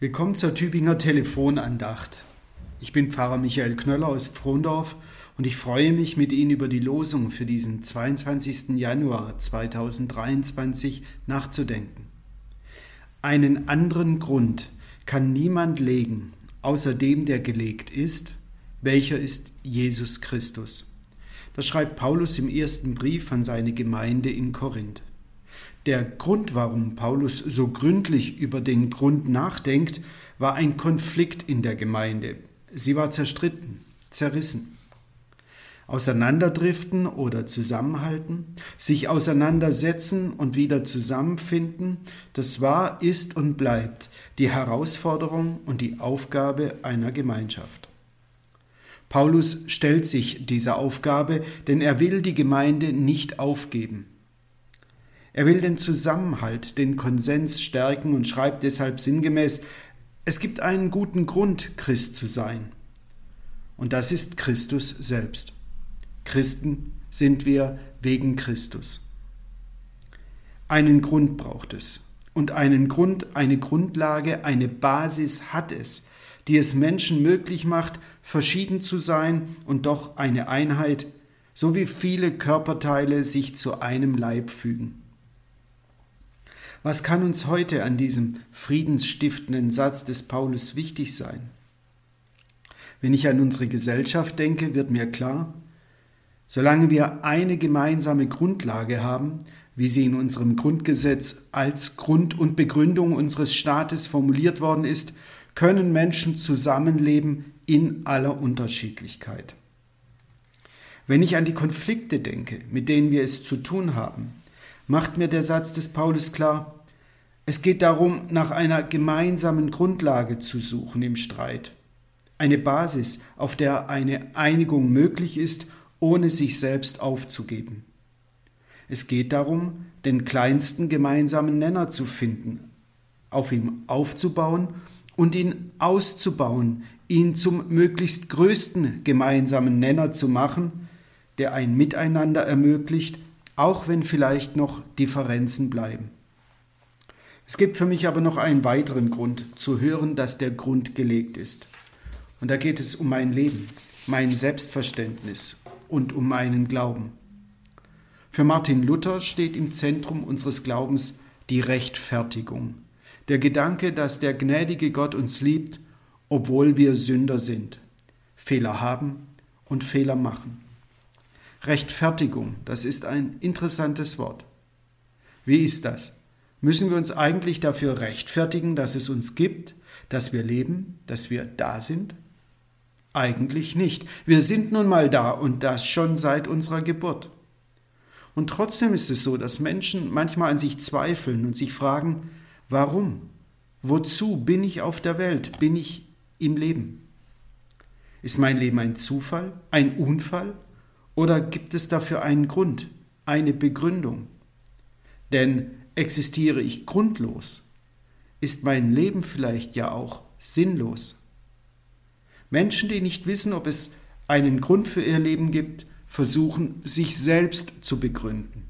Willkommen zur Tübinger Telefonandacht. Ich bin Pfarrer Michael Knöller aus Pfrondorf und ich freue mich, mit Ihnen über die Losung für diesen 22. Januar 2023 nachzudenken. Einen anderen Grund kann niemand legen, außer dem, der gelegt ist, welcher ist Jesus Christus. Das schreibt Paulus im ersten Brief an seine Gemeinde in Korinth. Der Grund, warum Paulus so gründlich über den Grund nachdenkt, war ein Konflikt in der Gemeinde. Sie war zerstritten, zerrissen. Auseinanderdriften oder zusammenhalten, sich auseinandersetzen und wieder zusammenfinden, das war, ist und bleibt die Herausforderung und die Aufgabe einer Gemeinschaft. Paulus stellt sich dieser Aufgabe, denn er will die Gemeinde nicht aufgeben. Er will den Zusammenhalt, den Konsens stärken und schreibt deshalb sinngemäß, es gibt einen guten Grund, Christ zu sein. Und das ist Christus selbst. Christen sind wir wegen Christus. Einen Grund braucht es. Und einen Grund, eine Grundlage, eine Basis hat es, die es Menschen möglich macht, verschieden zu sein und doch eine Einheit, so wie viele Körperteile sich zu einem Leib fügen. Was kann uns heute an diesem friedensstiftenden Satz des Paulus wichtig sein? Wenn ich an unsere Gesellschaft denke, wird mir klar, solange wir eine gemeinsame Grundlage haben, wie sie in unserem Grundgesetz als Grund und Begründung unseres Staates formuliert worden ist, können Menschen zusammenleben in aller Unterschiedlichkeit. Wenn ich an die Konflikte denke, mit denen wir es zu tun haben, macht mir der Satz des Paulus klar, es geht darum, nach einer gemeinsamen Grundlage zu suchen im Streit. Eine Basis, auf der eine Einigung möglich ist, ohne sich selbst aufzugeben. Es geht darum, den kleinsten gemeinsamen Nenner zu finden, auf ihm aufzubauen und ihn auszubauen, ihn zum möglichst größten gemeinsamen Nenner zu machen, der ein Miteinander ermöglicht, auch wenn vielleicht noch Differenzen bleiben. Es gibt für mich aber noch einen weiteren Grund zu hören, dass der Grund gelegt ist. Und da geht es um mein Leben, mein Selbstverständnis und um meinen Glauben. Für Martin Luther steht im Zentrum unseres Glaubens die Rechtfertigung. Der Gedanke, dass der gnädige Gott uns liebt, obwohl wir Sünder sind, Fehler haben und Fehler machen. Rechtfertigung, das ist ein interessantes Wort. Wie ist das? Müssen wir uns eigentlich dafür rechtfertigen, dass es uns gibt, dass wir leben, dass wir da sind? Eigentlich nicht. Wir sind nun mal da und das schon seit unserer Geburt. Und trotzdem ist es so, dass Menschen manchmal an sich zweifeln und sich fragen, warum? Wozu bin ich auf der Welt? Bin ich im Leben? Ist mein Leben ein Zufall, ein Unfall oder gibt es dafür einen Grund, eine Begründung? Denn existiere ich grundlos, ist mein Leben vielleicht ja auch sinnlos. Menschen, die nicht wissen, ob es einen Grund für ihr Leben gibt, versuchen, sich selbst zu begründen.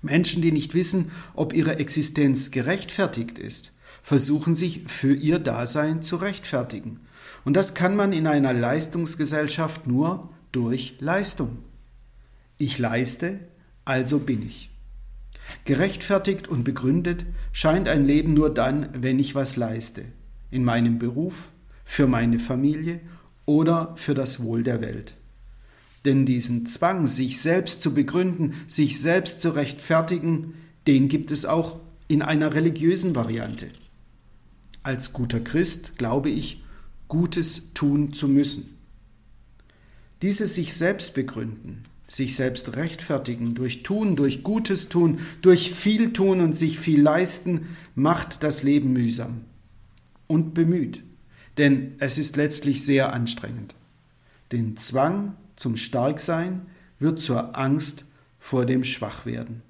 Menschen, die nicht wissen, ob ihre Existenz gerechtfertigt ist, versuchen sich für ihr Dasein zu rechtfertigen. Und das kann man in einer Leistungsgesellschaft nur durch Leistung. Ich leiste, also bin ich. Gerechtfertigt und begründet scheint ein Leben nur dann, wenn ich was leiste. In meinem Beruf, für meine Familie oder für das Wohl der Welt. Denn diesen Zwang, sich selbst zu begründen, sich selbst zu rechtfertigen, den gibt es auch in einer religiösen Variante. Als guter Christ glaube ich, Gutes tun zu müssen. Dieses sich selbst begründen, sich selbst rechtfertigen, durch Tun, durch Gutes tun, durch viel tun und sich viel leisten, macht das Leben mühsam und bemüht, denn es ist letztlich sehr anstrengend. Den Zwang zum Starksein wird zur Angst vor dem Schwachwerden.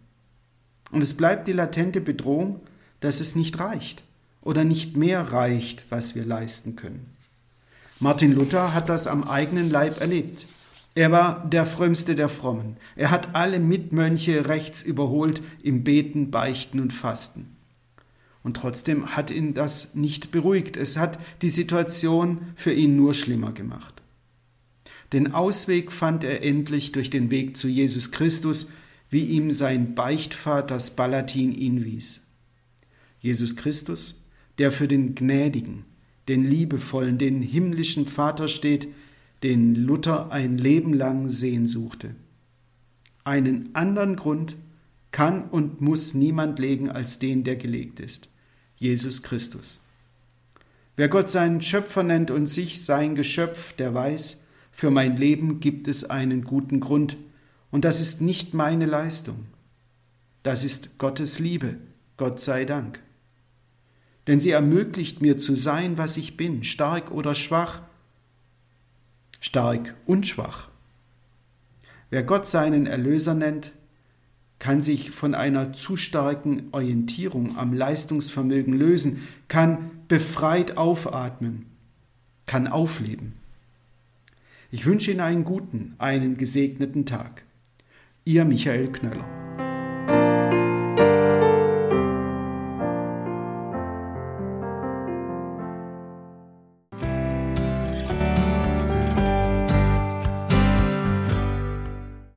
Und es bleibt die latente Bedrohung, dass es nicht reicht oder nicht mehr reicht, was wir leisten können. Martin Luther hat das am eigenen Leib erlebt. Er war der frömmste der Frommen. Er hat alle Mitmönche rechts überholt im Beten, Beichten und Fasten. Und trotzdem hat ihn das nicht beruhigt. Es hat die Situation für ihn nur schlimmer gemacht. Den Ausweg fand er endlich durch den Weg zu Jesus Christus, wie ihm sein Beichtvater das Balatin ihn wies. Jesus Christus, der für den gnädigen, den liebevollen, den himmlischen Vater steht, den Luther ein Leben lang sehen suchte. Einen anderen Grund kann und muss niemand legen als den, der gelegt ist, Jesus Christus. Wer Gott seinen Schöpfer nennt und sich sein Geschöpf, der weiß, für mein Leben gibt es einen guten Grund, und das ist nicht meine Leistung. Das ist Gottes Liebe, Gott sei Dank. Denn sie ermöglicht mir zu sein, was ich bin, stark oder schwach, stark und schwach. Wer Gott seinen Erlöser nennt, kann sich von einer zu starken Orientierung am Leistungsvermögen lösen, kann befreit aufatmen, kann aufleben. Ich wünsche Ihnen einen guten, einen gesegneten Tag. Ihr Michael Knöller.